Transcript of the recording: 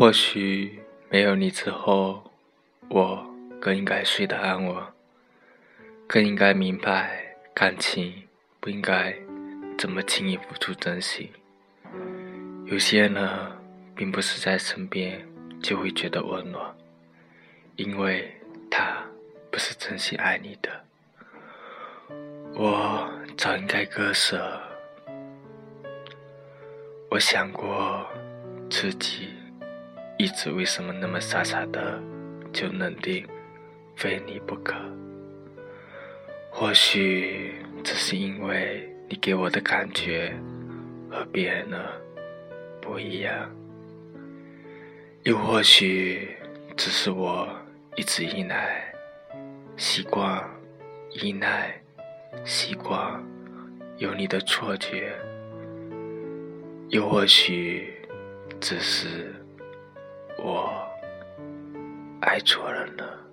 或许没有你之后，我更应该睡得安稳，更应该明白感情不应该这么轻易付出真心。有些人并不是在身边就会觉得温暖，因为他不是真心爱你的。我早应该割舍。我想过自己一直为什么那么傻傻的就认定非你不可？或许只是因为你给我的感觉和别人的不一样，又或许只是我一直依赖、习惯、依赖、习惯有你的错觉。又或许，只是我爱错人了。